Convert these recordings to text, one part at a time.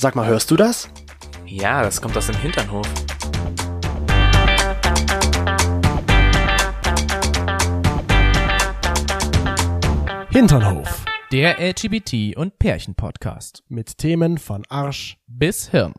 Sag mal, hörst du das? Ja, das kommt aus dem Hinternhof. Hinternhof. Der LGBT- und Pärchen-Podcast. Mit Themen von Arsch. Bis Hirn.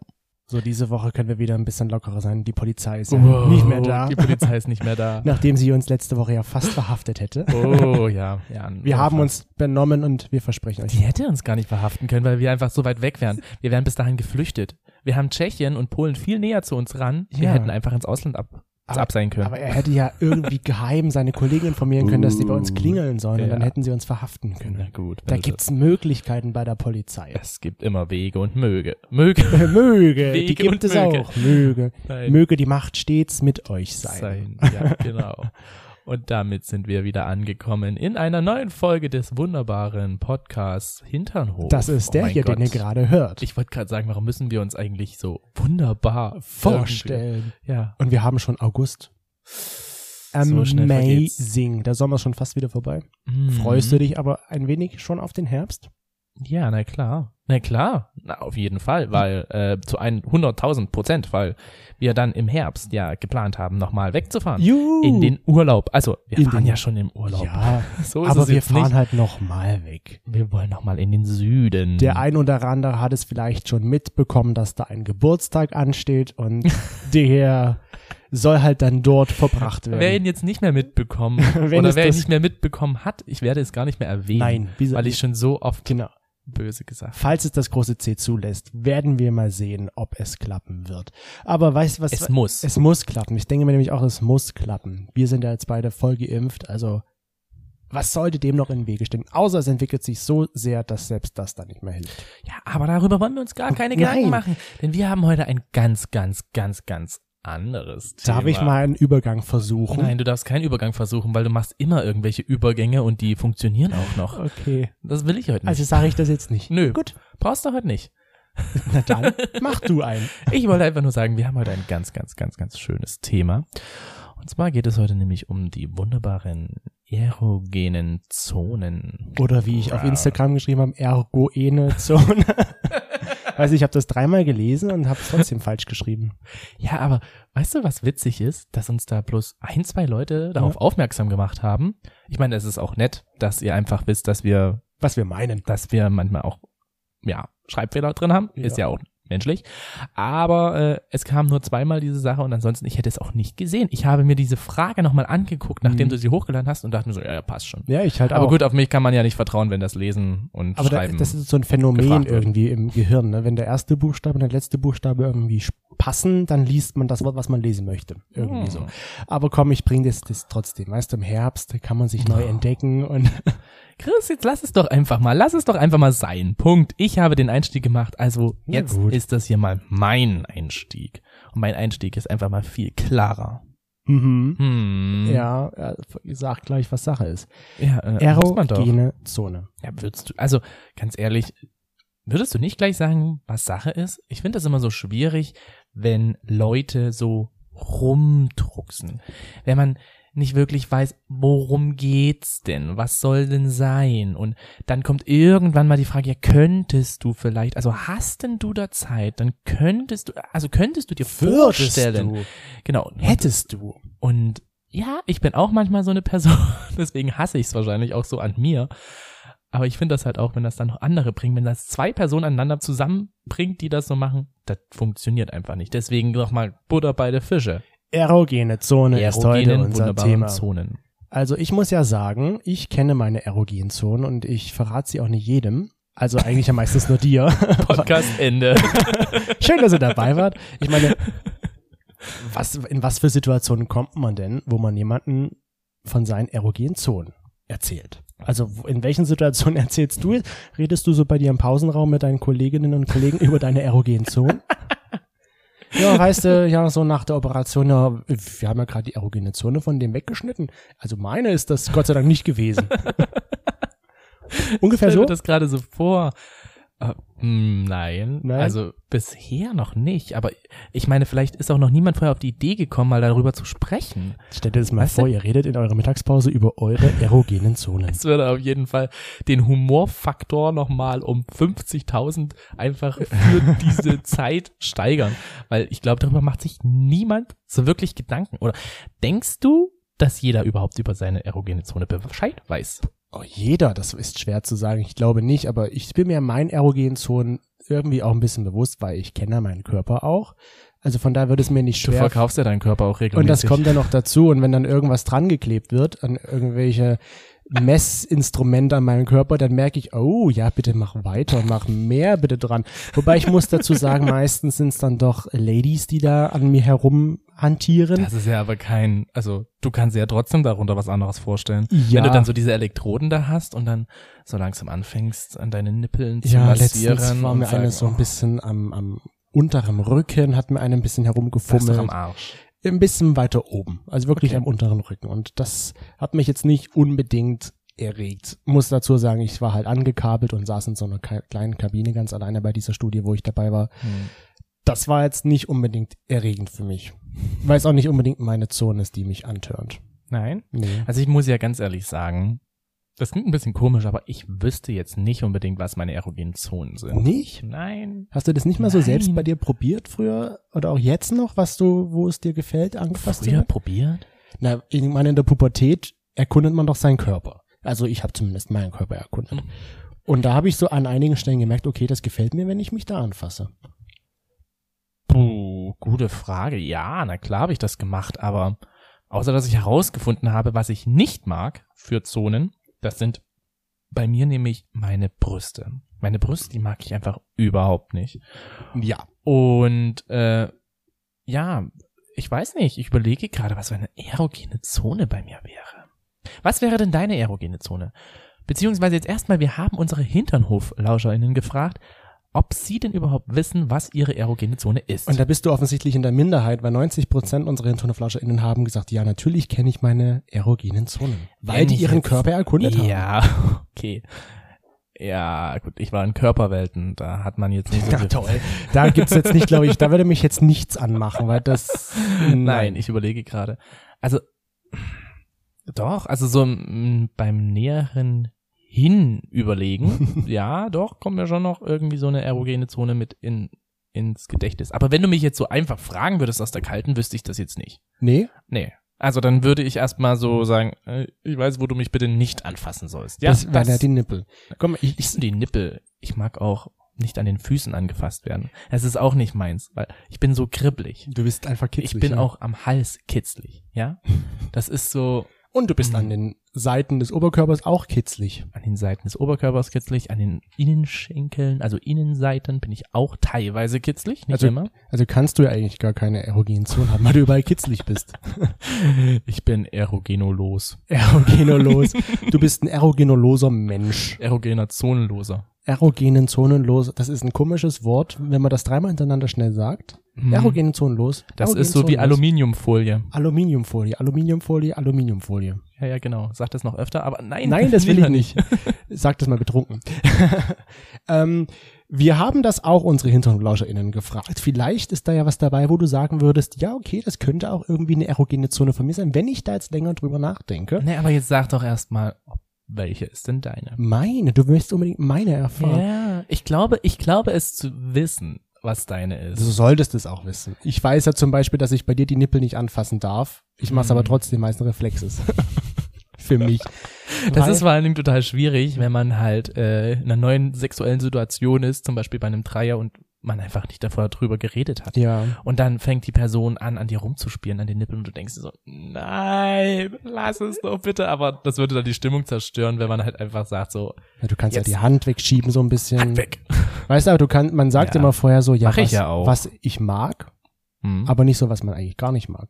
So, diese Woche können wir wieder ein bisschen lockerer sein. Die Polizei ist ja nicht mehr da. Die Polizei ist nicht mehr da. Nachdem sie uns letzte Woche ja fast verhaftet hätte. Oh, ja. ja Wir haben uns benommen und wir versprechen euch. Die hätte uns gar nicht verhaften können, weil wir einfach so weit weg wären. Wir wären bis dahin geflüchtet. Wir haben Tschechien und Polen viel näher zu uns ran. Wir Ja. hätten einfach ins Ausland ab, Aber- ab sein können. Aber er hätte ja irgendwie geheim seine Kollegen informieren können, dass die bei uns klingeln sollen und Ja. dann hätten sie uns verhaften Na können. gut. Da also, gibt's Möglichkeiten bei der Polizei. Es gibt immer Wege und Möge. Möge Möge, die Wege gibt und es Möge. auch. Möge. Nein. Möge die Macht stets mit euch sein. sein. Ja, genau. Und damit sind wir wieder angekommen in einer neuen Folge des wunderbaren Podcasts Hinternhof. Das ist Oh der hier, den ihr Gott. gerade hört. Ich wollte gerade sagen, warum müssen wir uns eigentlich so wunderbar vorstellen. irgendwie- Ja. Und wir haben schon August. So. Amazing. Der Sommer ist schon fast wieder vorbei. Mhm. Freust du dich aber ein wenig schon auf den Herbst? Ja, na klar. Na klar. Na, auf jeden Fall, weil äh, zu 100.000 Prozent, weil wir dann im Herbst ja geplant haben, nochmal wegzufahren. Juhu. In den Urlaub. Also, wir In fahren den- ja schon im Urlaub. Ja, so ist aber wir fahren nicht. halt noch mal weg. Wir wollen nochmal in den Süden. Der ein oder andere hat es vielleicht schon mitbekommen, dass da ein Geburtstag ansteht und der soll halt dann dort verbracht Wer ihn werden. jetzt nicht mehr mitbekommen oder wer ihn nicht mehr mitbekommen hat, ich werde es gar nicht mehr erwähnen, Nein, wie- weil ich schon so oft Genau. Böse gesagt. Falls es das große C zulässt, werden wir mal sehen, ob es klappen wird. Aber weißt du was? Es muss. Es muss klappen. Ich denke mir nämlich auch, es muss klappen. Wir sind ja jetzt beide voll geimpft, also was sollte dem noch in den Wege stehen? Außer es entwickelt sich so sehr, dass selbst das dann nicht mehr hilft. Ja, aber darüber wollen wir uns gar keine Nein. Gedanken machen, denn wir haben heute ein ganz, ganz, ganz, ganz anderes Thema. Darf ich mal einen Übergang versuchen? Nein, du darfst keinen Übergang versuchen, weil du machst immer irgendwelche Übergänge und die funktionieren auch noch. Okay. Das will ich heute nicht. Also sage ich das jetzt nicht. Nö. Gut. Brauchst du heute nicht. Na dann, mach du einen. Ich wollte einfach nur sagen, wir haben heute ein ganz, ganz, ganz, ganz schönes Thema. Und zwar geht es heute nämlich um die wunderbaren erogenen Zonen. Oder wie ich auf Instagram geschrieben habe, ergoene Zone. Weiß ich habe das dreimal gelesen und habe es trotzdem falsch geschrieben. Ja, aber weißt du, was witzig ist? Dass uns da bloß ein, zwei Leute darauf aufmerksam gemacht haben. Ich meine, es ist auch nett, dass ihr einfach wisst, dass wir, Was wir meinen. dass wir manchmal auch, ja, Schreibfehler drin haben. Ist ja auch menschlich. Aber äh, es kam nur zweimal diese Sache und ansonsten, ich hätte es auch nicht gesehen. Ich habe mir diese Frage nochmal angeguckt, nachdem Mhm. du sie hochgeladen hast und dachte mir so, ja, ja, passt schon. Ja, ich halt Aber auch. gut, auf mich kann man ja nicht vertrauen, wenn das Lesen und Aber da, Schreiben. das ist so ein Phänomen wird. irgendwie im Gehirn. Ne? Wenn der erste Buchstabe und der letzte Buchstabe irgendwie passen, dann liest man das Wort, was man lesen möchte. Irgendwie Hm. so. Aber komm, ich bring das, das trotzdem. Weißt du, im Herbst kann man sich neu entdecken und Chris, jetzt lass es doch einfach mal, lass es doch einfach mal sein. Punkt. Ich habe den Einstieg gemacht, also Ja, jetzt gut. ist das hier mal mein Einstieg. Und mein Einstieg ist einfach mal viel klarer. mhm. Hm. ja, sagt gleich, was Sache ist. ja äh. Erogene Zone. Ja, würdest du, also ganz ehrlich, würdest du nicht gleich sagen, was Sache ist? Ich finde das immer so schwierig, wenn Leute so rumdrucksen. Wenn man nicht wirklich weiß, worum geht's denn? Was soll denn sein? Und dann kommt irgendwann mal die Frage, ja, könntest du vielleicht, also hast denn du da Zeit? Dann könntest du, also könntest du dir vorstellen. du, Genau. hättest du. Und ja, ich bin auch manchmal so eine Person, deswegen hasse ich es wahrscheinlich auch so an mir. Aber ich finde das halt auch, wenn das dann noch andere bringen, wenn das zwei Personen aneinander zusammenbringt, die das so machen, das funktioniert einfach nicht. Deswegen nochmal Butter bei der Fische. Erogene Zone ist heute Erogenen, unser Thema. Zonen. Also ich muss ja sagen, ich kenne meine erogenen Zonen und ich verrate sie auch nicht jedem. Also eigentlich ja meistens nur dir. Podcast Ende. Schön, dass ihr dabei wart. Ich meine, was, in was für Situationen kommt man denn, wo man jemanden von seinen erogenen Zonen erzählt? Also in welchen Situationen erzählst du? Redest du so bei dir im Pausenraum mit deinen Kolleginnen und Kollegen über deine erogenen Zonen? Ja, weißt du, ja, so nach der Operation, ja, wir haben ja gerade die erogene Zone von dem weggeschnitten. Also meine ist das Gott sei Dank nicht gewesen. Ungefähr Stell so? mir das gerade so vor. Hm, Nein. Nein? Also bisher noch nicht. Aber ich meine, vielleicht ist auch noch niemand vorher auf die Idee gekommen, mal darüber zu sprechen. Stellt dir das mal Weißt du? vor, ihr redet in eurer Mittagspause über eure erogenen Zonen. Es würde auf jeden Fall den Humorfaktor nochmal um 50.000 einfach für diese Zeit steigern. Weil ich glaube, darüber macht sich niemand so wirklich Gedanken. Oder denkst du, dass jeder überhaupt über seine erogene Zone Bescheid weiß? Oh, jeder, das ist schwer zu sagen. Ich glaube nicht, aber ich bin mir meinen erogenen Zonen irgendwie auch ein bisschen bewusst, weil ich kenne meinen Körper auch. Also von daher würde es mir nicht Du schwer verkaufst ja deinen Körper auch regelmäßig. Und das kommt ja noch dazu. Und wenn dann irgendwas dran geklebt wird an irgendwelche Messinstrumente an meinem Körper, dann merke ich, oh ja, bitte mach weiter, mach mehr bitte dran. Wobei ich muss dazu sagen, meistens sind es dann doch Ladies, die da an mir herum hantieren. Das ist ja aber kein, also du kannst dir ja trotzdem darunter was anderes vorstellen. Ja. Wenn du dann so diese Elektroden da hast und dann so langsam anfängst, an deine Nippeln zu ja, massieren. letztens war mir sagen, eine so ein oh, bisschen am, am unteren Rücken, hat mir eine ein bisschen herumgefummelt. am Arsch. ein bisschen weiter oben, also wirklich Okay. am unteren Rücken. Und das hat mich jetzt nicht unbedingt erregt. Muss dazu sagen, ich war halt angekabelt und saß in so einer kleinen Kabine ganz alleine bei dieser Studie, wo ich dabei war. Hm. Das war jetzt nicht unbedingt erregend für mich. Weil es auch nicht unbedingt meine Zone ist, die mich antörnt. Nein? Nee. Also ich muss ja ganz ehrlich sagen, das klingt ein bisschen komisch, aber ich wüsste jetzt nicht unbedingt, was meine erogenen Zonen sind. Nicht? Nein. Hast du das nicht mal so Nein. selbst bei dir probiert früher oder auch jetzt noch, was du, wo es dir gefällt, angefasst Früher werden? probiert? Na, ich meine, in der Pubertät erkundet man doch seinen Körper. Also ich habe zumindest meinen Körper erkundet. Und da habe ich so an einigen Stellen gemerkt, okay, das gefällt mir, wenn ich mich da anfasse. Gute Frage. Ja, na klar habe ich das gemacht, aber außer dass ich herausgefunden habe, was ich nicht mag für Zonen, das sind bei mir nämlich meine Brüste. Meine Brüste, die mag ich einfach überhaupt nicht. Ja. Und äh, ja, ich weiß nicht, ich überlege gerade, was für eine erogene Zone bei mir wäre. Was wäre denn deine erogene Zone? Beziehungsweise jetzt erstmal, wir haben unsere Hinternhof-LauscherInnen gefragt, ob sie denn überhaupt wissen, was ihre erogene Zone ist. Und da bist du offensichtlich in der Minderheit, weil 90 Prozent unserer HinternoflauscherInnen haben gesagt, ja, natürlich kenne ich meine erogenen Zonen. Weil die ihren Körper erkundet haben. Ja, okay. Ja, gut, ich war in Körperwelten, da hat man jetzt nicht so Ja, viel. toll. Da gibt's jetzt nicht, glaube ich, da würde mich jetzt nichts anmachen, weil das, Nein, ich überlege gerade. Also, doch, also so beim näheren Hin überlegen, ja, doch, kommt mir schon noch irgendwie so eine erogene Zone mit in, ins Gedächtnis. Aber wenn du mich jetzt so einfach fragen würdest aus der Kalten, wüsste ich das jetzt nicht. Nee? Nee. Also dann würde ich erstmal so sagen, äh, ich weiß, wo du mich bitte nicht anfassen sollst. Ja, das wären ja die Nippel. Komm, ich, ich die Nippel. Ich mag auch nicht an den Füßen angefasst werden. Es ist auch nicht meins, weil ich bin so kribbelig. du bist einfach kitzlig. Ich bin ja. auch am Hals kitzlig, ja? Das ist so Und du bist Mhm. an den Seiten des Oberkörpers auch kitzlig. an den Seiten des Oberkörpers kitzlig, an den Innenschenkeln, also Innenseiten bin ich auch teilweise kitzlig, nicht Also- immer. Also kannst du ja eigentlich gar keine erogenen Zonen haben, weil du überall kitzlig bist. Ich bin erogenolos. Erogenolos. Du bist ein erogenoloser Mensch. Erogener Zonenloser. Erogenen zonenlos, das ist ein komisches Wort, wenn man das dreimal hintereinander schnell sagt. Mhm. Erogenen zonenlos. Das erogen ist so wie zonenlos. Aluminiumfolie. Aluminiumfolie, Aluminiumfolie, Aluminiumfolie. Ja, ja, genau. Sag das noch öfter, aber nein. Nein, das will ich nicht. Sag das mal betrunken. ähm, wir haben das auch unsere HinternlauscherInnen gefragt. Vielleicht ist da ja was dabei, wo du sagen würdest, ja, okay, das könnte auch irgendwie eine erogene Zone von mir sein, wenn ich da jetzt länger drüber nachdenke. Nee, aber jetzt sag doch erstmal, welche ist denn deine? Meine, du möchtest unbedingt meine erfahren. Ja, ich glaube, ich glaube es zu wissen, was deine ist. Du solltest es auch wissen. Ich weiß ja zum Beispiel, dass ich bei dir die Nippel nicht anfassen darf. Ich mach's Mhm. aber trotzdem meist Reflexes. Für mich. Das Weil- ist vor allen Dingen total schwierig, wenn man halt äh, in einer neuen sexuellen Situation ist, zum Beispiel bei einem Dreier und man einfach nicht davor drüber geredet hat. Ja. Und dann fängt die Person an, an dir rumzuspielen, an den Nippeln und du denkst dir so, nein, lass es doch bitte. Aber das würde dann die Stimmung zerstören, wenn man halt einfach sagt so, ja. Du kannst ja die Hand wegschieben so ein bisschen. Hand weg. Weißt du, aber du kannst, man sagt Ja. immer vorher so, ja, Mach ich was, ja auch. was ich mag, Hm. aber nicht so, was man eigentlich gar nicht mag.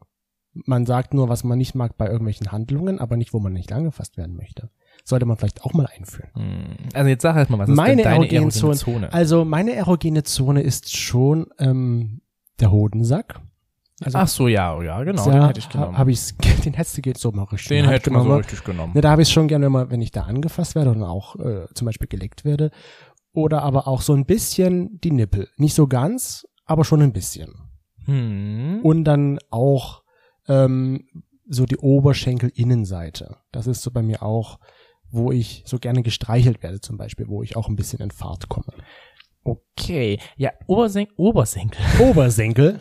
Man sagt nur, was man nicht mag bei irgendwelchen Handlungen, aber nicht, wo man nicht angefasst werden möchte. Sollte man vielleicht auch mal einführen. Hm. Also jetzt sag erst mal, was Meine ist denn deine erogene erogene Zone- Zone? Also meine erogene Zone ist schon ähm, der Hodensack. Also Ach so, ja, ja, genau, da den hätte ich genommen. Hab ich's, den hättest du jetzt so mal richtig. den hätte man so richtig genommen. Ne, da habe ich schon gerne immer, wenn ich da angefasst werde und auch äh, zum Beispiel geleckt werde. oder aber auch so ein bisschen die Nippel. Nicht so ganz, aber schon ein bisschen. Hm. Und dann auch ähm, so die Oberschenkelinnenseite. Das ist so bei mir auch, wo ich so gerne gestreichelt werde zum Beispiel, wo ich auch ein bisschen in Fahrt komme. Okay. Ja, Obersen Obersenkel. Obersenkel,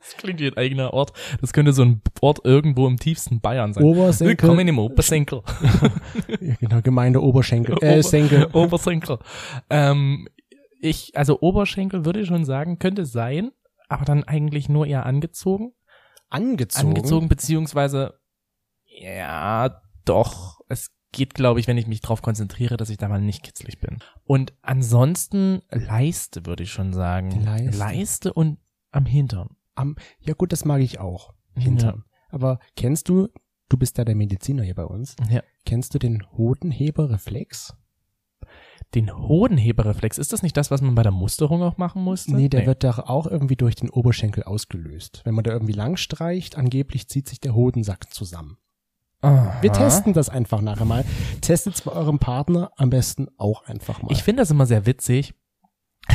Das klingt wie ein eigener Ort. Das könnte so ein Ort irgendwo im tiefsten Bayern sein. Obersenkel. Willkommen im Obersenkel. ja, genau, Gemeinde Oberschenkel, äh, Ober- Senkel. Obersenkel. Ähm, ich, also Oberschenkel würde ich schon sagen, könnte sein, aber dann eigentlich nur eher angezogen. Angezogen. Angezogen, beziehungsweise, ja, doch, es geht, glaube ich, wenn ich mich drauf konzentriere, dass ich da mal nicht kitzlig bin. Und ansonsten Leiste, würde ich schon sagen. Leiste. Leiste und am Hintern. Am, ja gut, das mag ich auch. Hintern. Aber kennst du, du bist ja der Mediziner hier bei uns, Ja. kennst du den Hodenheberreflex? Den Hodenheberreflex, ist das nicht das, was man bei der Musterung auch machen musste? Nee, der wird doch auch irgendwie durch den Oberschenkel ausgelöst. Wenn man da irgendwie lang streicht, angeblich zieht sich der Hodensack zusammen. Aha. Wir testen das einfach nachher mal. Testet's bei eurem Partner am besten auch einfach mal. Ich finde das immer sehr witzig,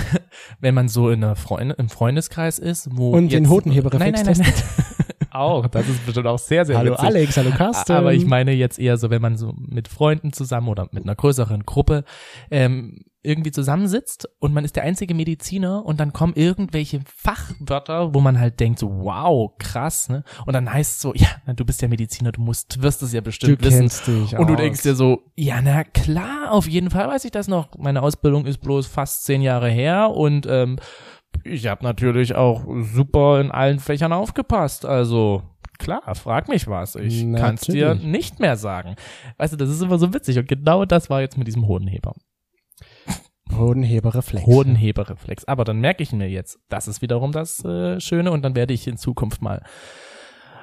wenn man so in einer Freunde, im Freundeskreis ist, wo Und den Hodenheberreflex nein, nein, nein, nein. Auch, das ist bestimmt auch sehr, sehr hallo witzig. Alex, hallo Carsten. Aber ich meine jetzt eher so, wenn man so mit Freunden zusammen oder mit einer größeren Gruppe ähm, irgendwie zusammensitzt und man ist der einzige Mediziner und dann kommen irgendwelche Fachwörter, wo man halt denkt so, wow, krass, ne? Und dann heißt es so, ja, na, du bist ja Mediziner, du musst, wirst es ja du bestimmt wissen. kennst dich Und du aus. denkst dir so, ja, na klar, auf jeden Fall weiß ich das noch. Meine Ausbildung ist bloß fast zehn Jahre her und ähm, ich habe natürlich auch super in allen Fächern aufgepasst. Also klar, frag mich was. Ich kann es dir nicht mehr sagen. Weißt du, das ist immer so witzig. Und genau das war jetzt mit diesem Hodenheber. Hodenheberreflex. Hodenheberreflex. Aber dann merke ich mir jetzt, das ist wiederum das äh, Schöne und dann werde ich in Zukunft mal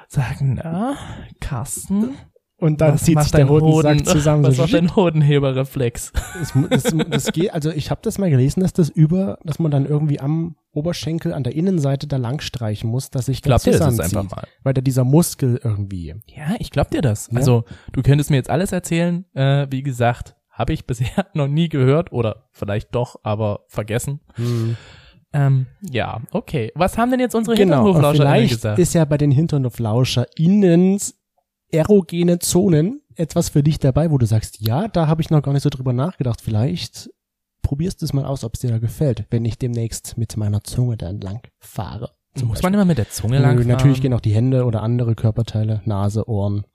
sagen, na, Carsten, Und dann zieht sich der dein Hodensack Hoden- zusammen. Was so macht dein Hodenheberreflex? Das, das, das geht, also ich habe das mal gelesen, dass das über, dass man dann irgendwie am Oberschenkel an der Innenseite da lang streichen muss, dass Ich glaub dir das einfach mal. Weil da dieser Muskel irgendwie. Ja, ich glaub dir das. Ja. Also, du könntest mir jetzt alles erzählen. Äh, wie gesagt, habe ich bisher noch nie gehört oder vielleicht doch, aber vergessen. Ähm, ja, okay. Was haben denn jetzt unsere Genau. Vielleicht gesagt? ist ja bei den Hinternoflauscher innen erogene Zonen etwas für dich dabei, wo du sagst, ja, da habe ich noch gar nicht so drüber nachgedacht. Vielleicht probierst du es mal aus, ob es dir da gefällt, wenn ich demnächst mit meiner Zunge da entlang fahre. Muss Beispiel. man immer mit der Zunge lang Natürlich gehen auch die Hände oder andere Körperteile, Nase, Ohren.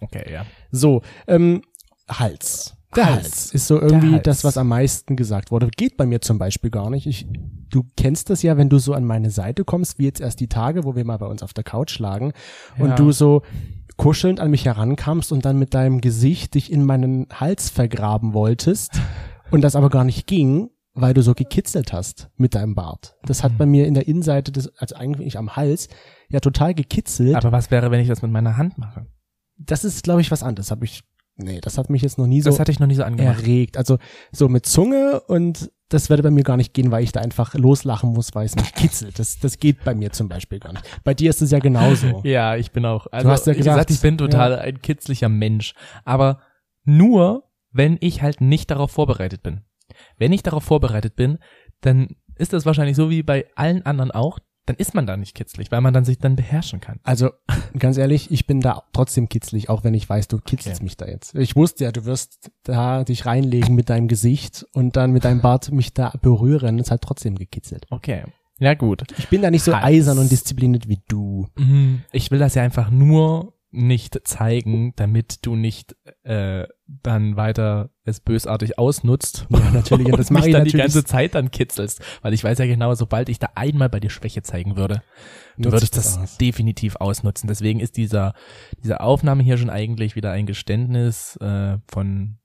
Okay, ja. So, ähm, Hals. Der Hals. Hals ist so irgendwie das, was am meisten gesagt wurde. Geht bei mir zum Beispiel gar nicht. Ich, du kennst das ja, wenn du so an meine Seite kommst, wie jetzt erst die Tage, wo wir mal bei uns auf der Couch lagen Ja. und du so kuschelnd an mich herankamst und dann mit deinem Gesicht dich in meinen Hals vergraben wolltest und das aber gar nicht ging, weil du so gekitzelt hast mit deinem Bart. Das hat bei mir in der Innenseite des, also eigentlich am Hals, ja total gekitzelt. Aber was wäre, wenn ich das mit meiner Hand mache? das ist, glaube ich, was anderes. Hab ich, nee, das hat mich jetzt noch nie so das hatte ich noch nie so angemacht. erregt. Also so mit Zunge und das würde bei mir gar nicht gehen, weil ich da einfach loslachen muss, weil es mich kitzelt. Das, das geht bei mir zum Beispiel gar nicht. Bei dir ist es ja genauso. Ja, ich bin auch. Also, hast ja wie gesagt, gesagt, ich bin total ein kitzlicher Mensch. Aber nur, wenn ich halt nicht darauf vorbereitet bin. Wenn ich darauf vorbereitet bin, dann ist das wahrscheinlich so wie bei allen anderen auch. Dann ist man da nicht kitzlig, weil man dann sich dann beherrschen kann. Also ganz ehrlich, ich bin da trotzdem kitzlig, auch wenn ich weiß, du kitzelst Okay. mich da jetzt. Ich wusste ja, du wirst da dich reinlegen mit deinem Gesicht und dann mit deinem Bart mich da berühren. Es hat trotzdem gekitzelt. Okay. Ja, gut. Ich bin da nicht so Hals. eisern und diszipliniert wie du. Mhm. Ich will das ja einfach nur nicht zeigen, damit du nicht äh, dann weiter es bösartig ausnutzt. Ja, natürlich. Und das mache mich ich dann die ganze Zeit dann kitzelst. Weil ich weiß ja genau, sobald ich da einmal bei dir Schwäche zeigen würde, du würdest ich das aus. definitiv ausnutzen. Deswegen ist dieser, diese Aufnahme hier schon eigentlich wieder ein Geständnis äh, von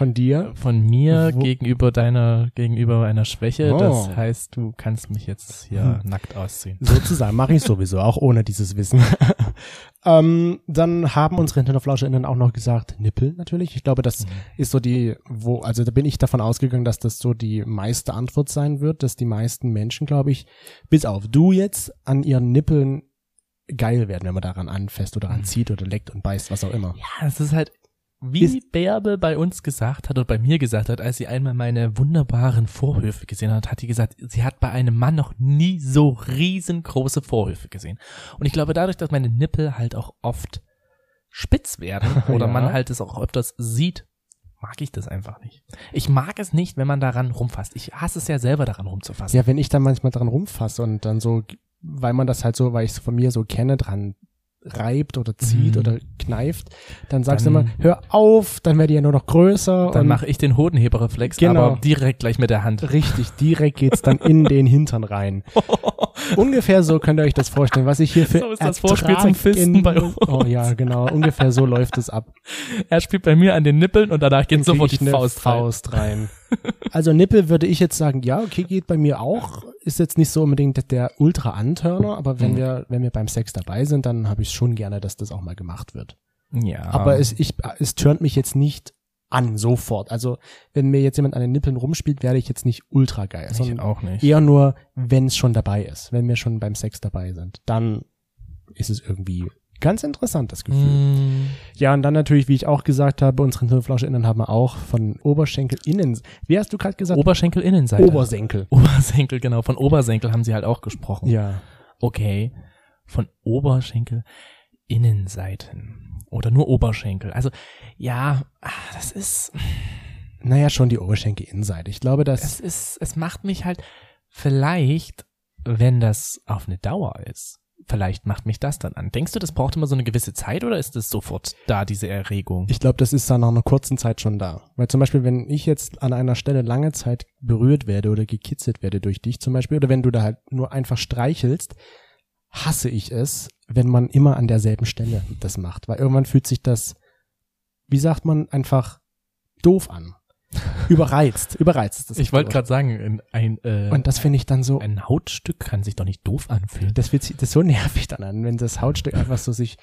Von dir. von mir Wo- gegenüber deiner, gegenüber einer Schwäche. Oh. Das heißt, du kannst mich jetzt hier Hm. nackt ausziehen. Sozusagen, mache ich sowieso, auch ohne dieses Wissen. ähm, dann haben unsere HinterflauschInnen auch noch gesagt, Nippel natürlich. Ich glaube, das ist so die, wo, also da bin ich davon ausgegangen, dass das so die meiste Antwort sein wird, dass die meisten Menschen, glaube ich, bis auf du jetzt, an ihren Nippeln geil werden, wenn man daran anfasst oder daran zieht oder leckt und beißt, was auch immer. Ja, es ist halt, wie Ist- Bärbe bei uns gesagt hat oder bei mir gesagt hat, als sie einmal meine wunderbaren Vorhöfe gesehen hat, hat die gesagt, sie hat bei einem Mann noch nie so riesengroße Vorhöfe gesehen. Und ich glaube, dadurch, dass meine Nippel halt auch oft spitz werden oder Ja. man halt es auch öfters sieht, mag ich das einfach nicht. Ich mag es nicht, wenn man daran rumfasst. Ich hasse es ja selber daran rumzufassen. Ja, wenn ich dann manchmal dran rumfasse und dann so, weil man das halt so, weil ich es von mir so kenne, dran reibt oder zieht Mhm. oder kneift, dann sagst du Dann- immer, hör auf, dann werde ich ja nur noch größer. Dann mache ich den Hodenheberreflex, Genau. aber direkt gleich mit der Hand. Richtig, direkt geht's dann in den Hintern rein. Ungefähr so könnt ihr euch das vorstellen, was ich hier für So ist das Vorspiel zum Fisten bei uns. Oh ja, genau, ungefähr so läuft es ab. Er spielt bei mir an den Nippeln und danach geht sofort die Faust, rein. Faust rein. Also Nippel würde ich jetzt sagen, ja, okay, geht bei mir auch. Ist jetzt nicht so unbedingt der Ultra-Antörner, aber wenn Mhm. wir, wenn wir beim Sex dabei sind, dann habe ich schon gerne, dass das auch mal gemacht wird. Ja. Aber es, ich, es turnt mich jetzt nicht an, sofort. Also, wenn mir jetzt jemand an den Nippeln rumspielt, werde ich jetzt nicht ultra geil, ich sondern auch nicht. eher nur, wenn es schon dabei ist, wenn wir schon beim Sex dabei sind. Dann ist es irgendwie ganz interessant, das Gefühl. Mm, Ja, und dann natürlich, wie ich auch gesagt habe, unsere HirnflauschInnen haben wir auch von Oberschenkel innen. Wie hast du gerade gesagt? Oberschenkel Innenseite. Obersenkel. Obersenkel, genau. Von Obersenkel haben sie halt auch gesprochen. Ja. Okay. Von Oberschenkel Innenseiten. Oder nur Oberschenkel. Also, ja, ah, das ist, Naja, schon die Oberschenkel-Innenseite. Ich glaube, dass es ist, es macht mich halt, vielleicht, wenn das auf eine Dauer ist, vielleicht macht mich das dann an. Denkst du, das braucht immer so eine gewisse Zeit oder ist es sofort da, diese Erregung? Ich glaube, das ist dann nach einer kurzen Zeit schon da. Weil zum Beispiel, wenn ich jetzt an einer Stelle lange Zeit berührt werde oder gekitzelt werde durch dich zum Beispiel, oder wenn du da halt nur einfach streichelst, hasse ich es, wenn man immer an derselben Stelle das macht. Weil irgendwann fühlt sich das, wie sagt man, einfach doof an. Überreizt. Überreizt ist das. ich wollte gerade sagen, ein, äh, Und das finde ich dann so, ein Hautstück kann sich doch nicht doof anfühlen. das wird sich, das so nervig dann an, wenn das Hautstück einfach so sich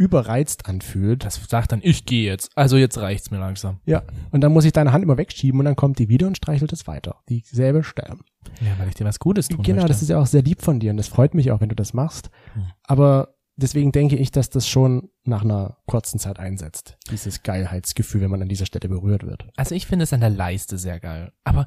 überreizt anfühlt. Das sagt dann, ich gehe jetzt. Also jetzt reicht's mir langsam. Ja. Und dann muss ich deine Hand immer wegschieben und dann kommt die wieder und streichelt es weiter. Dieselbe Stelle. Ja, weil ich dir was Gutes tun Genau, möchte. das ist ja auch sehr lieb von dir und das freut mich auch, wenn du das machst. Hm. Aber deswegen denke ich, dass das schon nach einer kurzen Zeit einsetzt. Dieses Geilheitsgefühl, wenn man an dieser Stelle berührt wird. Also ich finde es an der Leiste sehr geil. Aber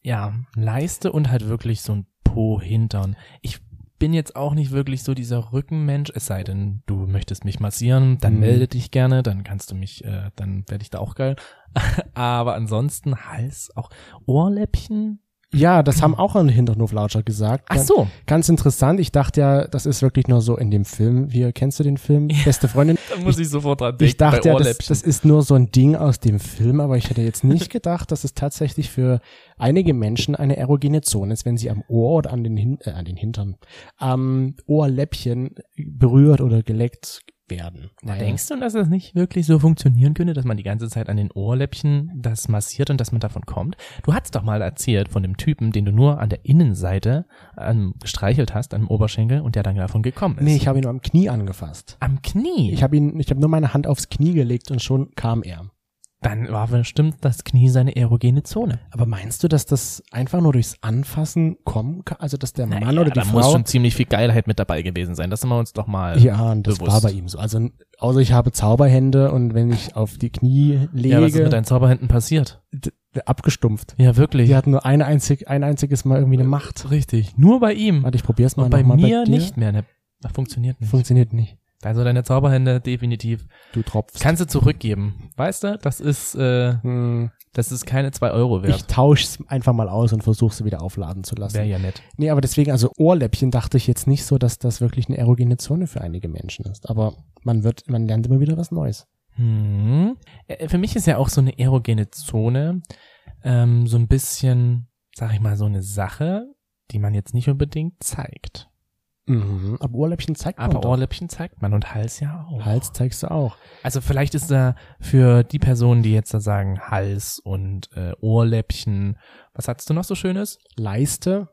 ja, Leiste und halt wirklich so ein Po-Hintern. Ich bin jetzt auch nicht wirklich so dieser Rückenmensch, es sei denn, du möchtest mich massieren, dann Mhm. melde dich gerne, dann kannst du mich, äh, dann werde ich da auch geil. Aber ansonsten Hals, auch Ohrläppchen. Ja, das haben auch ein Hinternhoflautscher gesagt. Ach so, Ganz interessant. Ich dachte ja, das ist wirklich nur so in dem Film. Hier, kennst du den Film? Beste Freundin? da muss ich, sofort dran Ich dachte ja, das, das ist nur so ein Ding aus dem Film, aber ich hätte jetzt nicht gedacht, dass es tatsächlich für einige Menschen eine erogene Zone ist, wenn sie am Ohr oder an den, Hin äh, an den Hintern, am Ohrläppchen berührt oder geleckt werden. Weil- denkst du, dass das nicht wirklich so funktionieren könnte, dass man die ganze Zeit an den Ohrläppchen das massiert und dass man davon kommt? Du hast doch mal erzählt von dem Typen, den du nur an der Innenseite ähm, gestreichelt hast, am Oberschenkel und der dann davon gekommen ist. Nee, ich habe ihn nur am Knie angefasst. am Knie. Ich habe ihn, ich habe nur meine Hand aufs Knie gelegt und schon kam er. Dann war bestimmt das Knie seine erogene Zone. Aber meinst du, dass das einfach nur durchs Anfassen kommen kann? Also, dass der Mann Naja, oder die da Frau muss schon ziemlich viel Geilheit mit dabei gewesen sein. Das sind wir uns doch mal. Ja, und das bewusst. war bei ihm so. Also, außer ich habe Zauberhände und wenn ich auf die Knie lege, Ja, was ist mit deinen Zauberhänden passiert? abgestumpft. Ja, wirklich. Die hatten nur eine einzig, ein einziges Mal irgendwie eine Macht. Richtig. Nur bei ihm. Warte, ich probier's mal und bei mal mir bei nicht mehr. Ne? Funktioniert nicht. Funktioniert nicht. Also deine Zauberhände definitiv. Du tropfst. Kannst du zurückgeben. Weißt du, das ist, äh, Hm, das ist keine zwei Euro ich wert. tausch's einfach mal aus und versuche sie wieder aufladen zu lassen. Wäre ja nett. Nee, aber deswegen, also Ohrläppchen dachte ich jetzt nicht so, dass das wirklich eine erogene Zone für einige Menschen ist. Aber man wird, man lernt immer wieder was Neues. Hm. Äh, Für mich ist ja auch so eine erogene Zone ähm, so ein bisschen, sag ich mal, so eine Sache, die man jetzt nicht unbedingt zeigt. Mhm. Aber Ohrläppchen zeigt man Aber doch. Ohrläppchen zeigt man und Hals ja auch. Hals zeigst du auch. Also vielleicht ist da für die Personen, die jetzt da sagen Hals und äh, Ohrläppchen, was hattest du noch so Schönes? Leiste,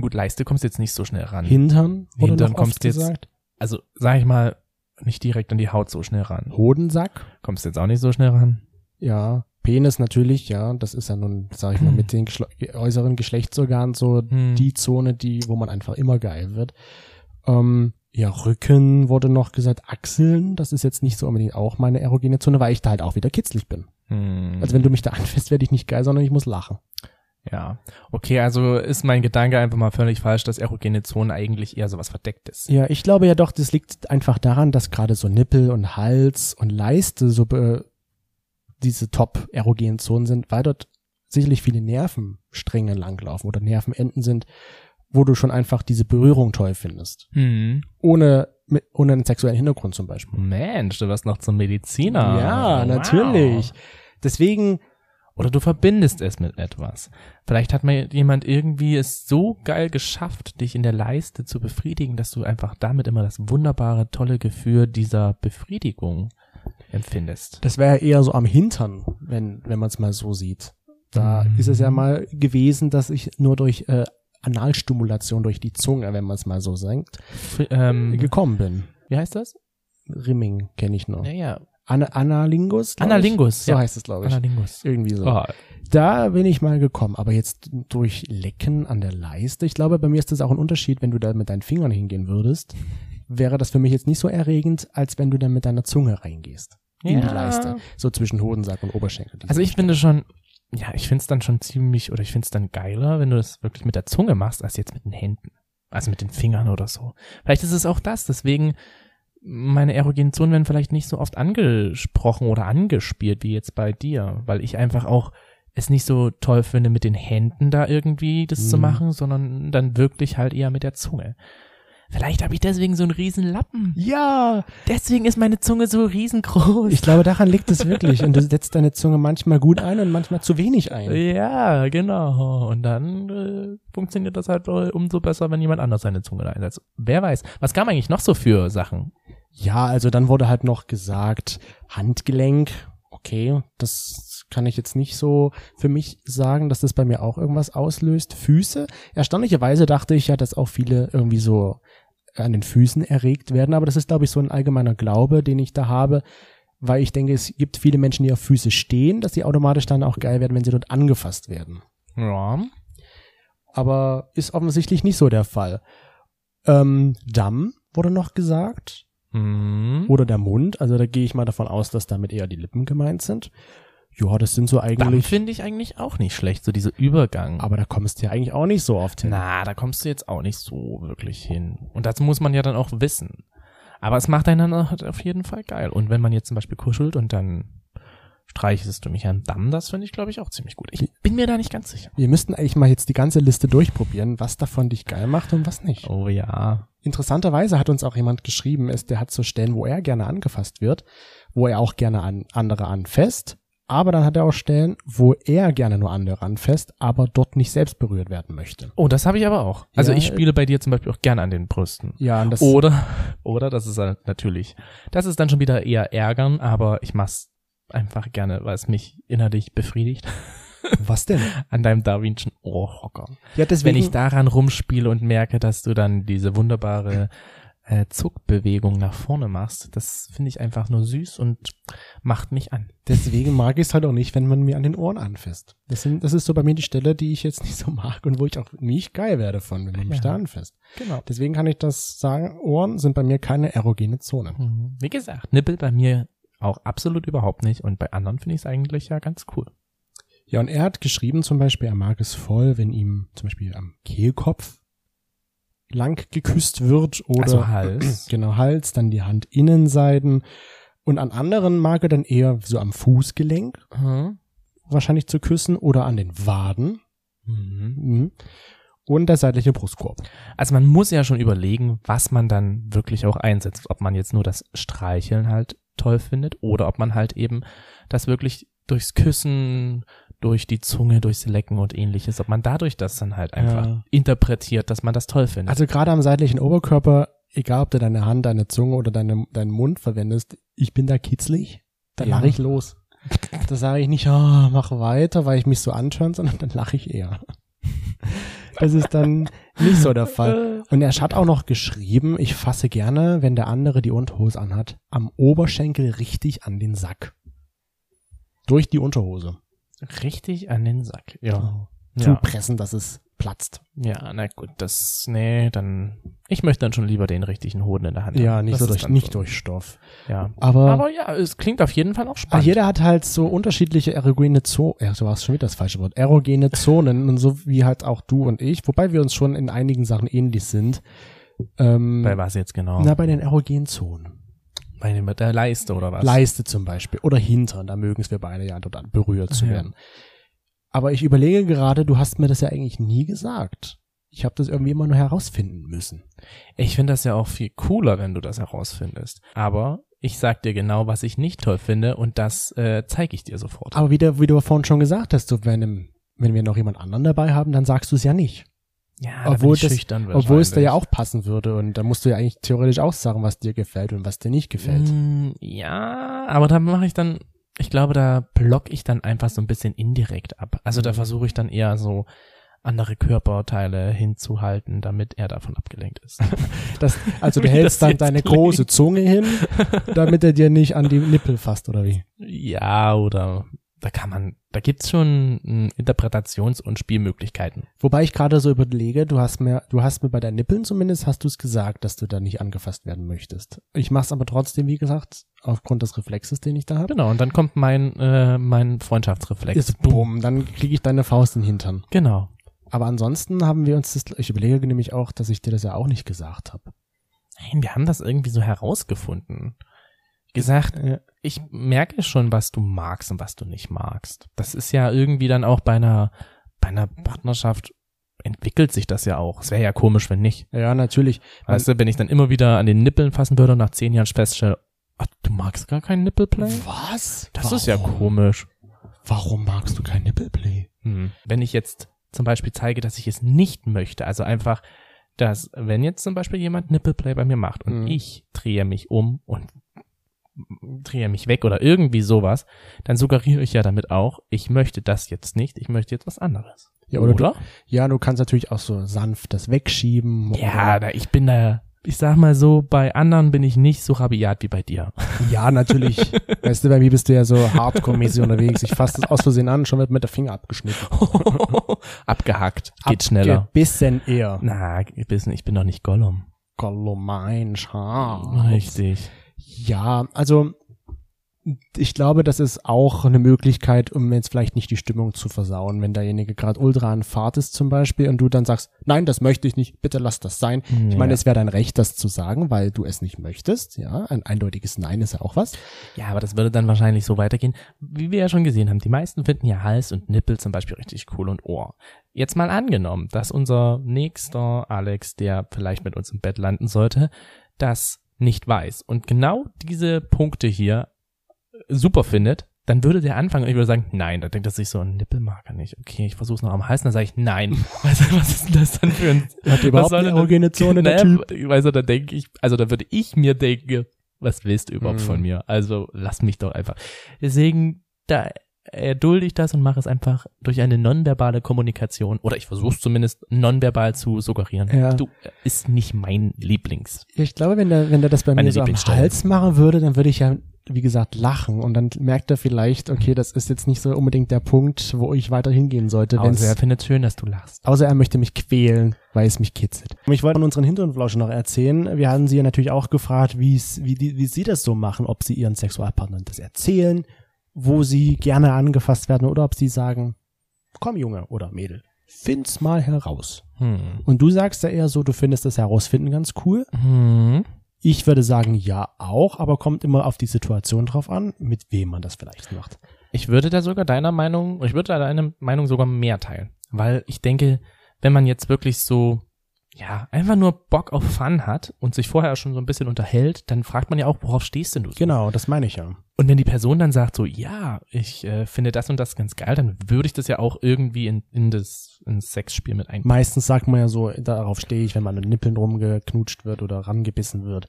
Gut, Leiste kommst jetzt nicht so schnell ran. Hintern, wurde Hintern kommst jetzt- gesagt. Also sag ich mal, nicht direkt an die Haut so schnell ran. Hodensack, Kommst jetzt auch nicht so schnell ran. ja. Penis natürlich, ja. Das ist ja nun, sag ich mal, Hm. mit den Geschle äußeren Geschlechtsorganen so Hm. die Zone, die, wo man einfach immer geil wird. Ähm, ja, Rücken wurde noch gesagt, Achseln, das ist jetzt nicht so unbedingt auch meine erogene Zone, weil ich da halt auch wieder kitzlig bin. Hm. Also wenn du mich da anfasst, werde ich nicht geil, sondern ich muss lachen. Ja. Okay, also ist mein Gedanke einfach mal völlig falsch, dass erogene Zonen eigentlich eher sowas Verdecktes. Ja, ich glaube ja doch, das liegt einfach daran, dass gerade so Nippel und Hals und Leiste so be diese top erogenen Zonen sind, weil dort sicherlich viele Nervenstränge langlaufen oder Nervenenden sind, wo du schon einfach diese Berührung toll findest. Hm. Ohne, mit, ohne einen sexuellen Hintergrund zum Beispiel. Mensch, du wirst noch zum Mediziner. Ja, Wow. natürlich. Deswegen, Oder du verbindest es mit etwas. Vielleicht hat mal jemand irgendwie es so geil geschafft, dich in der Leiste zu befriedigen, dass du einfach damit immer das wunderbare, tolle Gefühl dieser Befriedigung empfindest. das wäre eher so am Hintern, wenn, wenn man es mal so sieht. Da Mhm. ist es ja mal gewesen, dass ich nur durch äh, Analstimulation durch die Zunge, wenn man es mal so sagt, ähm, gekommen bin. wie heißt das? Rimming kenne ich noch. Ja, ja. Ana Analingus? glaub ich? Analingus, So ja. heißt es, glaube ich. Analingus. Irgendwie so. Oh, Da bin ich mal gekommen, aber jetzt durch Lecken an der Leiste. Ich glaube, bei mir ist das auch ein Unterschied, wenn du da mit deinen Fingern hingehen würdest. Wäre das für mich jetzt nicht so erregend, als wenn du dann mit deiner Zunge reingehst. In die Ja. Leiste. So zwischen Hodensack und Oberschenkel. Also ich finde schon, ja, ich finde es dann schon ziemlich, oder ich finde es dann geiler, wenn du das wirklich mit der Zunge machst, als jetzt mit den Händen. Also mit den Fingern oder so. Vielleicht ist es auch das, deswegen meine erogenen Zonen werden vielleicht nicht so oft angesprochen oder angespielt wie jetzt bei dir, weil ich einfach auch es nicht so toll finde, mit den Händen da irgendwie das zu Mhm. machen, sondern dann wirklich halt eher mit der Zunge. Vielleicht habe ich deswegen so einen riesen Lappen. Ja, Deswegen ist meine Zunge so riesengroß. ich glaube, daran liegt es wirklich. Und du setzt deine Zunge manchmal gut ein und manchmal zu wenig ein. Ja, genau. Und dann äh, funktioniert das halt äh, umso besser, wenn jemand anders seine Zunge da einsetzt. Wer weiß. Was kam eigentlich noch so für Sachen? Ja, also dann wurde halt noch gesagt, Handgelenk, okay, das kann ich jetzt nicht so für mich sagen, dass das bei mir auch irgendwas auslöst. Füße, erstaunlicherweise dachte ich ja, dass auch viele irgendwie so an den Füßen erregt werden, aber das ist, glaube ich, so ein allgemeiner Glaube, den ich da habe, weil ich denke, es gibt viele Menschen, die auf Füße stehen, dass sie automatisch dann auch geil werden, wenn sie dort angefasst werden. Ja. Aber ist offensichtlich nicht so der Fall. Ähm, Damm wurde noch gesagt. Hm. oder der Mund. Also da gehe ich mal davon aus, dass damit eher die Lippen gemeint sind. Ja, das sind so eigentlich. finde ich eigentlich auch nicht schlecht, so dieser Übergang. Aber da kommst du ja eigentlich auch nicht so oft hin. Na, da kommst du jetzt auch nicht so wirklich hin. Und dazu muss man ja dann auch wissen. Aber es macht einen dann auf jeden Fall geil. Und wenn man jetzt zum Beispiel kuschelt und dann streichelst du mich an Damm, das finde ich, glaube ich, auch ziemlich gut. Ich bin mir da nicht ganz sicher. Wir müssten eigentlich mal jetzt die ganze Liste durchprobieren, was davon dich geil macht und was nicht. Oh ja. Interessanterweise hat uns auch jemand geschrieben, ist, der hat so Stellen, wo er gerne angefasst wird, wo er auch gerne an andere anfasst. Aber dann hat er auch Stellen, wo er gerne nur andere anfasst, aber dort nicht selbst berührt werden möchte. Oh, das habe ich aber auch. Also Ja, ich spiele bei dir zum Beispiel auch gerne an den Brüsten. Ja, und das Oder, oder, das ist halt natürlich, das ist dann schon wieder eher ärgern, aber ich mach's einfach gerne, weil es mich innerlich befriedigt. was denn? An deinem Darwinschen Ohrhocker. Ja, deswegen, Wenn ich daran rumspiele und merke, dass du dann diese wunderbare äh, Zuckbewegung nach vorne machst, das finde ich einfach nur süß und macht mich an. Deswegen mag ich es halt auch nicht, wenn man mir an den Ohren anfasst. Das, sind, das ist so bei mir die Stelle, die ich jetzt nicht so mag und wo ich auch nicht geil werde von, wenn man mich Ja. da anfasst. Genau. Deswegen kann ich das sagen, Ohren sind bei mir keine erogene Zone. Mhm. Wie gesagt, Nippel bei mir auch absolut überhaupt nicht und bei anderen finde ich es eigentlich ja ganz cool. Ja, und er hat geschrieben zum Beispiel, er mag es voll, wenn ihm zum Beispiel am Kehlkopf lang geküsst wird oder Also Hals. genau Hals, dann die Handinnenseiten und an anderen mag er dann eher so am Fußgelenk Mhm. wahrscheinlich zu küssen oder an den Waden Mhm. mhm. und der seitliche Brustkorb. Also man muss ja schon überlegen, was man dann wirklich auch einsetzt. Ob man jetzt nur das Streicheln halt toll findet oder ob man halt eben das wirklich durchs Küssen, durch die Zunge, durchs Lecken und ähnliches, ob man dadurch das dann halt einfach Ja. interpretiert, dass man das toll findet. Also gerade am seitlichen Oberkörper, egal ob du deine Hand, deine Zunge oder deine, deinen Mund verwendest, ich bin da kitzlig, dann Ja. lache ich los. Da sage ich nicht, oh, mach weiter, weil ich mich so anschaue, sondern dann lache ich eher. Das ist dann nicht so der Fall. Und er hat auch noch geschrieben, ich fasse gerne, wenn der andere die Unterhose anhat, am Oberschenkel richtig an den Sack. Durch die Unterhose. Richtig an den Sack. Ja. Zu ja. pressen, dass es platzt. Ja, na gut, das, nee, dann, ich möchte dann schon lieber den richtigen Hoden in der Hand Ja, haben. nicht so durch, nicht so. durch Stoff. Ja. Aber, Aber ja, es klingt auf jeden Fall auch spannend. jeder hat halt so unterschiedliche erogene Zonen, ja, so war es schon wieder das falsche Wort, erogene Zonen und so wie halt auch du und ich, wobei wir uns schon in einigen Sachen ähnlich sind. Ähm, Bei was jetzt genau? na, bei den erogenen Zonen. Bei dem mit der Leiste oder was? Leiste zum Beispiel oder Hintern, da mögen es wir beide ja dort berührt zu Ja. werden. Aber ich überlege gerade, du hast mir das ja eigentlich nie gesagt. Ich habe das irgendwie immer nur herausfinden müssen. Ich finde das ja auch viel cooler, wenn du das herausfindest. Aber ich sag dir genau, was ich nicht toll finde und das äh, zeige ich dir sofort. Aber wie, der, wie du vorhin schon gesagt hast, so wenn, im- wenn wir noch jemand anderen dabei haben, dann sagst du es ja nicht. Ja, obwohl da das- Obwohl es da ja auch passen würde. Und da musst du ja eigentlich theoretisch auch sagen, was dir gefällt und was dir nicht gefällt. Mm, Ja, aber da mache ich dann, ich glaube, da block ich dann einfach so ein bisschen indirekt ab. Also Mhm. da versuche ich dann eher so andere Körperteile hinzuhalten, damit er davon abgelenkt ist. Das, also du hältst dann deine klingt. große Zunge hin, damit er dir nicht an die Nippel fasst, oder wie? ja, oder da kann man, da gibt's schon mm, Interpretations- und Spielmöglichkeiten. Wobei ich gerade so überlege, du hast mir, du hast mir bei deinen Nippeln zumindest, hast du es gesagt, dass du da nicht angefasst werden möchtest. Ich mach's aber trotzdem, wie gesagt, aufgrund des Reflexes, den ich da habe. Genau, und dann kommt mein, äh, mein Freundschaftsreflex. Ist bumm, dann kriege ich deine Faust in den Hintern. Genau. Aber ansonsten haben wir uns das, ich überlege nämlich auch, dass ich dir das ja auch nicht gesagt habe. Nein, wir haben das irgendwie so herausgefunden. Gesagt, Ja. ich merke schon, was du magst und was du nicht magst. Das ist ja irgendwie dann auch bei einer, bei einer Partnerschaft entwickelt sich das ja auch. Es wäre ja komisch, wenn nicht. Ja, natürlich. Weißt du, wenn ich dann immer wieder an den Nippeln fassen würde und nach zehn Jahren feststelle, ach, du magst gar keinen Nippelplay? Was? Das Warum? ist ja komisch. Warum magst du kein Nippelplay? Hm. Wenn ich jetzt zum Beispiel zeige, dass ich es nicht möchte, also einfach, dass, wenn jetzt zum Beispiel jemand Nippelplay bei mir macht und Mhm. ich drehe mich um und drehe mich weg oder irgendwie sowas, dann suggeriere ich ja damit auch, ich möchte das jetzt nicht, ich möchte jetzt was anderes. Ja, oder, oder? Du, ja, du kannst natürlich auch so sanft das wegschieben. Ja, da, ich bin da, ich sag mal so, bei anderen bin ich nicht so rabiat wie bei dir. ja, natürlich. weißt du, bei mir bist du ja so hardcore-mäßig unterwegs. Ich fasse das aus Versehen an, schon wird mit der Finger abgeschnitten. Abgehackt. Geht schneller. Bisschen eher. Na, ich bin, ich bin doch nicht Gollum. Kolomein, Schaf. Richtig. Ja, also ich glaube, das ist auch eine Möglichkeit, um jetzt vielleicht nicht die Stimmung zu versauen, wenn derjenige gerade ultra an Fahrt ist zum Beispiel und du dann sagst, nein, das möchte ich nicht, bitte lass das sein. Ich meine, Ja. es wäre dein Recht, das zu sagen, weil du es nicht möchtest. Ja, ein eindeutiges Nein ist ja auch was. Ja, aber das würde dann wahrscheinlich so weitergehen. Wie wir ja schon gesehen haben, die meisten finden ja Hals und Nippel zum Beispiel richtig cool und Ohr. Jetzt mal angenommen, dass unser nächster Alex, der vielleicht mit uns im Bett landen sollte, das nicht weiß und genau diese Punkte hier super findet, dann würde der anfangen und ich würde sagen, nein, da denkt er sich so, ein Nippel mag er nicht. Okay, ich versuche es noch am Hals, dann sage ich, nein. Weißt du, was ist denn das dann für ein Hat überhaupt eine erogene Zone, der Typ? Weißt du, da denke ich, also da würde ich mir denken, was willst du überhaupt Mhm. von mir? Also lass mich doch einfach. Deswegen, da erdulde ich das und mache es einfach durch eine nonverbale Kommunikation oder ich versuche es zumindest nonverbal zu suggerieren. Ja. Du äh, ist nicht mein Lieblings. Ich glaube, wenn der, wenn der das bei Meine mir so am. Hals machen würde, dann würde ich ja, wie gesagt, lachen und dann merkt er vielleicht, okay, das ist jetzt nicht so unbedingt der Punkt, wo ich weiter hingehen sollte, Außer er findet schön, dass du lachst. Außer er möchte mich quälen, weil es mich kitzelt. Ich wollte von unseren Hintergrundflauschen noch erzählen. Wir hatten sie ja natürlich auch gefragt, wie, wie, wie sie das so machen, ob sie ihren Sexualpartnern das erzählen, wo sie gerne angefasst werden oder ob sie sagen, komm Junge oder Mädel, find's mal heraus. Hm. Und du sagst ja eher so, du findest das Herausfinden ganz cool. Hm. Ich würde sagen, ja auch, aber kommt immer auf die Situation drauf an, mit wem man das vielleicht macht. Ich würde da sogar deiner Meinung, ich würde da deine Meinung sogar mehr teilen. Weil ich denke, wenn man jetzt wirklich so, ja, einfach nur Bock auf Fun hat und sich vorher schon so ein bisschen unterhält, dann fragt man ja auch, worauf stehst denn du so? Genau, das meine ich ja. Und wenn die Person dann sagt so, ja, ich äh, finde das und das ganz geil, dann würde ich das ja auch irgendwie in, in das ins Sexspiel mit ein. Meistens sagt man ja so, darauf stehe ich, wenn man an den Nippeln rumgeknutscht wird oder rangebissen wird.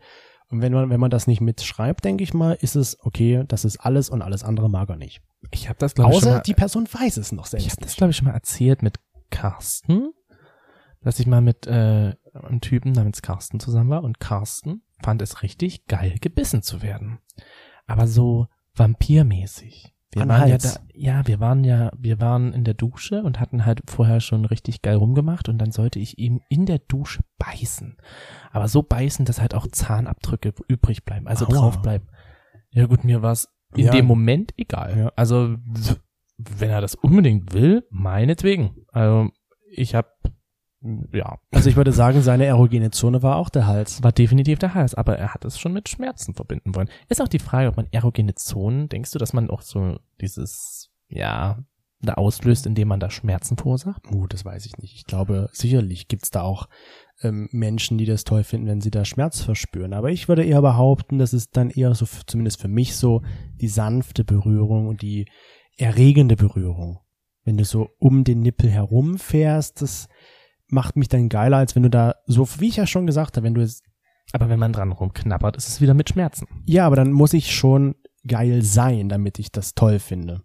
Und wenn man, wenn man das nicht mitschreibt, denke ich mal, ist es okay, das ist alles und alles andere mag er nicht. Ich habe das glaube ich schon Außer mal, die Person weiß es noch ich selbst habe das glaube ich schon mal erzählt mit Carsten, dass ich mal mit äh, einem Typen namens Carsten zusammen war und Carsten fand es richtig geil, gebissen zu werden. Aber so vampirmäßig. Wir An waren ja Hals. da, ja, wir waren ja, wir waren in der Dusche und hatten halt vorher schon richtig geil rumgemacht und dann sollte ich ihm in der Dusche beißen. Aber so beißen, dass halt auch Zahnabdrücke übrig bleiben, also Aua. drauf bleiben. Ja gut, mir war es in Ja. dem Moment egal. Ja. Also wenn er das unbedingt will, meinetwegen. Also ich habe ja, Also ich würde sagen, seine erogene Zone war auch der Hals. war definitiv der Hals, aber er hat es schon mit Schmerzen verbinden wollen. Ist auch die Frage, ob man erogene Zonen, denkst du, dass man auch so dieses, ja, da auslöst, indem man da Schmerzen verursacht? Uh, das weiß ich nicht. Ich glaube, sicherlich gibt's da auch ähm, Menschen, die das toll finden, wenn sie da Schmerz verspüren. Aber ich würde eher behaupten, das ist dann eher so, zumindest für mich so, die sanfte Berührung und die erregende Berührung. Wenn du so um den Nippel herumfährst, das macht mich dann geiler, als wenn du da, so wie ich ja schon gesagt habe, wenn du es, Aber wenn man dran rumknabbert, ist es wieder mit Schmerzen. ja, aber dann muss ich schon geil sein, damit ich das toll finde.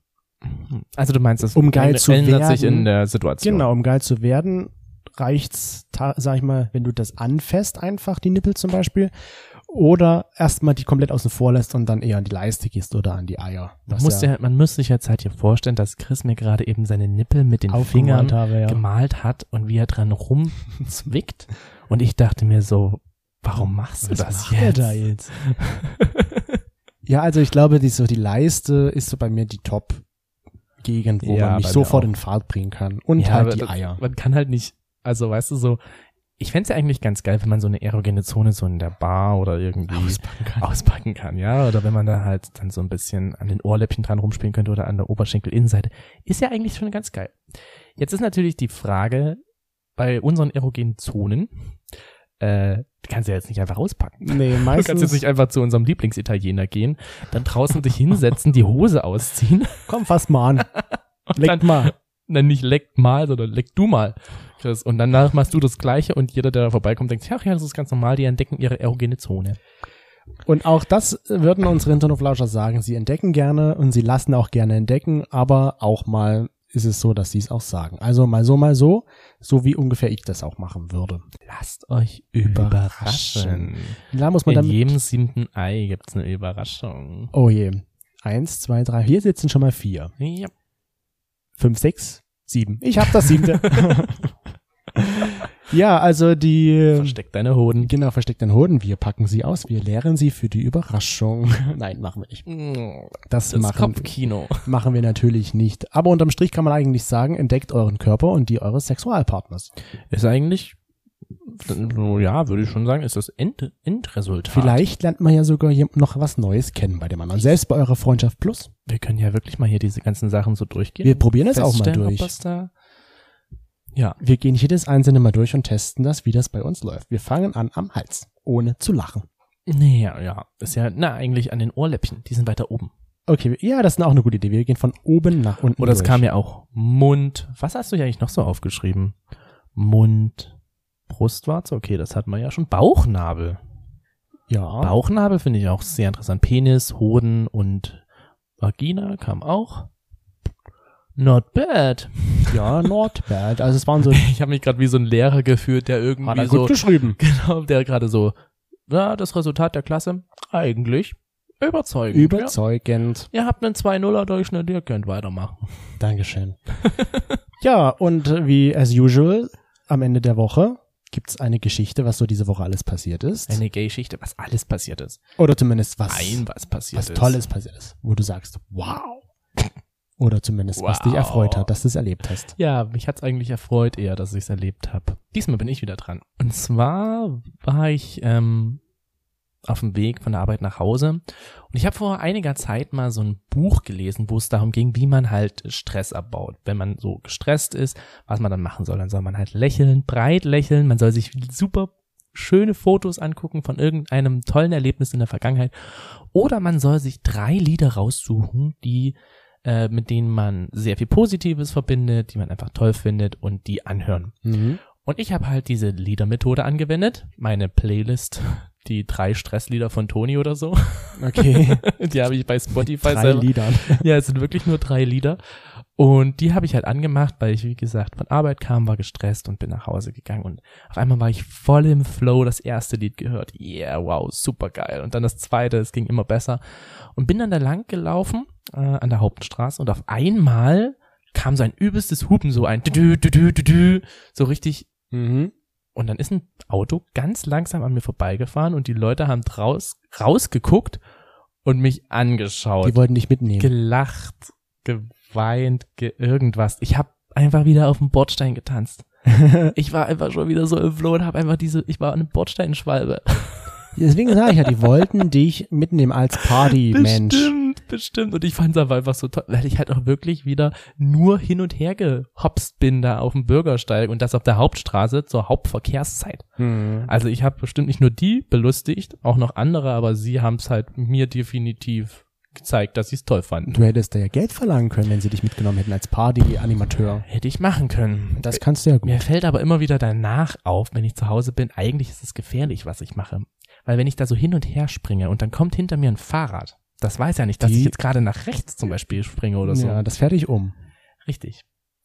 Also du meinst, es Um geil zu ändert sich werden. in der Situation. Genau, um geil zu werden, reicht's, sag ich mal, wenn du das anfasst, einfach die Nippel zum Beispiel, oder erstmal die komplett außen vor lässt und dann eher an die Leiste gehst oder an die Eier. Man muss, ja, man muss sich jetzt halt hier vorstellen, dass Chris mir gerade eben seine Nippel mit den Fingern habe, ja. gemalt hat und wie er dran rumzwickt. Und ich dachte mir so, warum machst du Was das macht er jetzt? da jetzt? ja, also ich glaube, die, so die Leiste ist so bei mir die Top-Gegend, wo Ja, man mich sofort auch. in Fahrt bringen kann. Und Ja, halt die das, Eier. Man kann halt nicht, also weißt du so, ich fänd's ja eigentlich ganz geil, wenn man so eine erogene Zone so in der Bar oder irgendwie Auspacken kann. auspacken kann, ja, oder wenn man da halt dann so ein bisschen an den Ohrläppchen dran rumspielen könnte oder an der Oberschenkelinnenseite, ist ja eigentlich schon ganz geil. Jetzt ist natürlich die Frage, bei unseren erogenen Zonen, äh, du kannst ja jetzt nicht einfach auspacken. Nee, Du kannst meistens. jetzt nicht einfach zu unserem Lieblingsitaliener gehen, dann draußen dich hinsetzen, die Hose ausziehen Komm, fass mal an. Leg mal. Dann nicht leckt mal, sondern leck du mal, Chris. Und danach machst du das Gleiche und jeder, der da vorbeikommt, denkt, ach ja, das ist ganz normal, die entdecken ihre erogene Zone. Und auch das würden unsere Internetlauscher sagen. Sie entdecken gerne und sie lassen auch gerne entdecken, aber auch mal ist es so, dass sie es auch sagen. Also mal so, mal so, so wie ungefähr ich das auch machen würde. Lasst euch Überraschen. überraschen. Da muss man In jedem siebten Ei gibt's eine Überraschung. Oh je. Eins, zwei, drei. Hier sitzen schon mal vier. Ja. Fünf, sechs, sieben. Ich hab das siebte. ja, also die. Versteck deine Hoden. Genau, versteckten Hoden. Wir packen sie aus. Wir leeren sie für die Überraschung. Nein, machen wir nicht. Das, Das machen, Kopfkino. machen wir natürlich nicht. Aber unterm Strich kann man eigentlich sagen, entdeckt euren Körper und die eures Sexualpartners. Ist eigentlich, ja, würde ich schon sagen, ist das End Endresultat. Vielleicht lernt man ja sogar hier noch was Neues kennen bei dem anderen. Selbst bei eurer Freundschaft Plus. Wir können ja wirklich mal hier diese ganzen Sachen so durchgehen. Wir probieren es auch mal durch. ja, Wir gehen jedes einzelne mal durch und testen das, wie das bei uns läuft. Wir fangen an am Hals, ohne zu lachen. nee, ja, ja, ist ja, na, eigentlich an den Ohrläppchen, die sind weiter oben. Okay, ja, das ist auch eine gute Idee. Wir gehen von oben nach unten. Oder es durch. kam ja auch Mund. Was hast du ja eigentlich noch so aufgeschrieben? Mund, Brustwarze, okay, das hat man ja schon. Bauchnabel. Ja. Bauchnabel finde ich auch sehr interessant. Penis, Hoden und Vagina kam auch. Not bad. Ja, not bad. Also es waren so, Ich habe mich gerade wie so ein Lehrer gefühlt, der hat irgendwie er so, gut geschrieben. genau, der gerade so, ja, das Resultat der Klasse, eigentlich überzeugend. Überzeugend. Ja. Ihr habt einen 2-0er Durchschnitt, ihr könnt weitermachen. Dankeschön. ja, und wie as usual, am Ende der Woche gibt's eine Geschichte, was so diese Woche alles passiert ist. Eine Gay-Geschichte, was alles passiert ist. Oder zumindest was, Nein, was passiert was ist. Tolles passiert ist, wo du sagst, wow. Oder zumindest, was dich Wow. erfreut hat, dass du es erlebt hast. Ja, mich hat's eigentlich erfreut eher, dass ich's erlebt habe. Diesmal bin ich wieder dran. Und zwar war ich ähm, auf dem Weg von der Arbeit nach Hause und ich habe vor einiger Zeit mal so ein Buch gelesen, wo es darum ging, wie man halt Stress abbaut. Wenn man so gestresst ist, was man dann machen soll. Dann soll man halt lächeln, breit lächeln, man soll sich super schöne Fotos angucken von irgendeinem tollen Erlebnis in der Vergangenheit. Oder man soll sich drei Lieder raussuchen, die äh, mit denen man sehr viel Positives verbindet, die man einfach toll findet und die anhören. Mhm. Und ich habe halt diese Liedermethode angewendet, meine Playlist, die drei Stresslieder von Toni oder so, Okay. die habe ich bei Spotify Drei selber. Liedern. Ja, es sind wirklich nur drei Lieder. Und die habe ich halt angemacht, weil ich, wie gesagt, von Arbeit kam, war gestresst und bin nach Hause gegangen. Und auf einmal war ich voll im Flow, das erste Lied gehört. Yeah, wow, super geil. Und dann das zweite, es ging immer besser. Und bin dann da lang gelaufen äh, an der Hauptstraße und auf einmal kam so ein übelstes Hupen, so ein dü dü dü dü dü, so richtig Mhm. Und dann ist ein Auto ganz langsam an mir vorbeigefahren und die Leute haben draus, rausgeguckt und mich angeschaut, Die wollten dich mitnehmen. gelacht, geweint, ge irgendwas. Ich habe einfach wieder auf dem Bordstein getanzt. Ich war einfach schon wieder so im Flow und habe einfach diese, ich war eine Bordsteinschwalbe. Deswegen sage ich ja, die wollten dich mitnehmen als Party-Mensch. Bestimmt. Und ich fand es aber einfach so toll, weil ich halt auch wirklich wieder nur hin und her gehopst bin da auf dem Bürgersteig und das auf der Hauptstraße zur Hauptverkehrszeit. Hm. Also ich habe bestimmt nicht nur die belustigt, auch noch andere, aber sie haben es halt mir definitiv gezeigt, dass sie es toll fanden. Du hättest da ja Geld verlangen können, wenn sie dich mitgenommen hätten als Party-Animateur. Hätte ich machen können. Das kannst du ja gut. Mir fällt aber immer wieder danach auf, wenn ich zu Hause bin, eigentlich ist es gefährlich, was ich mache. Weil wenn ich da so hin und her springe und dann kommt hinter mir ein Fahrrad, das weiß ja nicht, dass Die- ich jetzt gerade nach rechts zum Beispiel springe oder so. Ja, das fährt dich um. Richtig.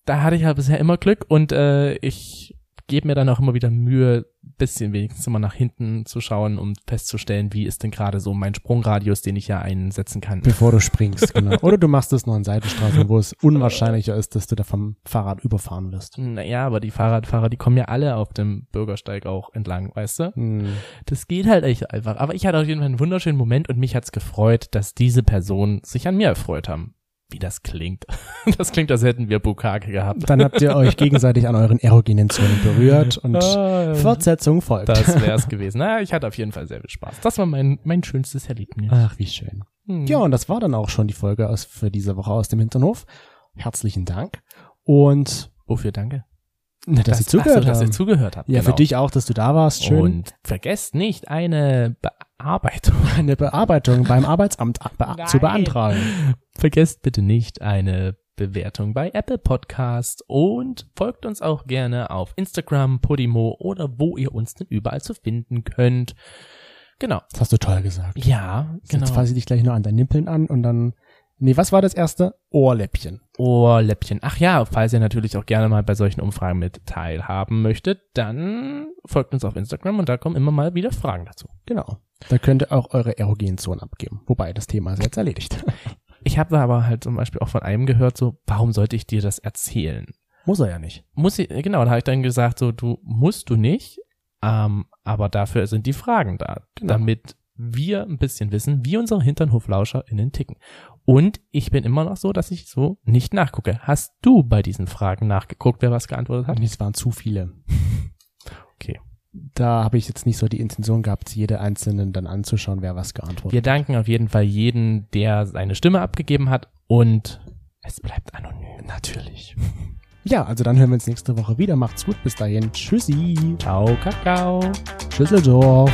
Da hatte ich ja bisher immer Glück und äh, ich gebe mir dann auch immer wieder Mühe, bisschen wenigstens immer nach hinten zu schauen, um festzustellen, wie ist denn gerade so mein Sprungradius, den ich ja einsetzen kann. Bevor du springst, genau. Oder du machst es nur an Seitenstraßen, wo es unwahrscheinlicher ist, dass du da vom Fahrrad überfahren wirst. Naja, aber die Fahrradfahrer, die kommen ja alle auf dem Bürgersteig auch entlang, weißt du? Hm. Das geht halt echt einfach. Aber ich hatte auf jeden Fall einen wunderschönen Moment und mich hat's gefreut, dass diese Personen sich an mir erfreut haben. Wie das klingt. Das klingt, als hätten wir Bukake gehabt. Dann habt ihr euch gegenseitig an euren erogenen Zonen berührt und Ah, Fortsetzung folgt. Das wär's gewesen. Na, ich hatte auf jeden Fall sehr viel Spaß. Das war mein, mein schönstes Erlebnis. Ach, wie schön. Hm. Ja, und das war dann auch schon die Folge aus, für diese Woche aus dem Hinterhof. Herzlichen Dank. Und Wofür danke? na, dass, Das- ihr zugehört so, dass ihr habt. zugehört habt. ja, genau. für dich auch, dass du da warst. Schön. Und vergesst nicht eine Bearbeitung. eine Bearbeitung beim Arbeitsamt be Nein. zu beantragen. Vergesst bitte nicht eine Bewertung bei Apple Podcast und folgt uns auch gerne auf Instagram, Podimo oder wo ihr uns denn überall zu finden könnt. Genau. Das hast du toll gesagt. Ja, genau. Jetzt fasse ich dich gleich nur an deinen Nippeln an und dann. Nee, was war das erste? Ohrläppchen. Ohrläppchen. Ach ja, falls ihr natürlich auch gerne mal bei solchen Umfragen mit teilhaben möchtet, dann folgt uns auf Instagram und da kommen immer mal wieder Fragen dazu. Genau. Da könnt ihr auch eure erogenen Zonen abgeben. Wobei, das Thema ist jetzt erledigt. Ich habe da aber halt zum Beispiel auch von einem gehört, so, warum sollte ich dir das erzählen? Muss er ja nicht. Muss ich, genau, da habe ich dann gesagt, so, du musst du nicht, ähm, aber dafür sind die Fragen da, Genau. damit wir ein bisschen wissen, wie unsere HinternhoflauscherInnen ticken. Und ich bin immer noch so, dass ich so nicht nachgucke. Hast du bei diesen Fragen nachgeguckt, wer was geantwortet hat? Nee, Es waren zu viele. Da habe ich jetzt nicht so die Intention gehabt, jede einzelnen dann anzuschauen, wer was geantwortet Wir danken auf jeden Fall jeden, der seine Stimme abgegeben hat und es bleibt anonym. Natürlich. Ja, also dann hören wir uns nächste Woche wieder. Macht's gut. Bis dahin. Tschüssi. Ciao, Kakao. Schüsseldorf.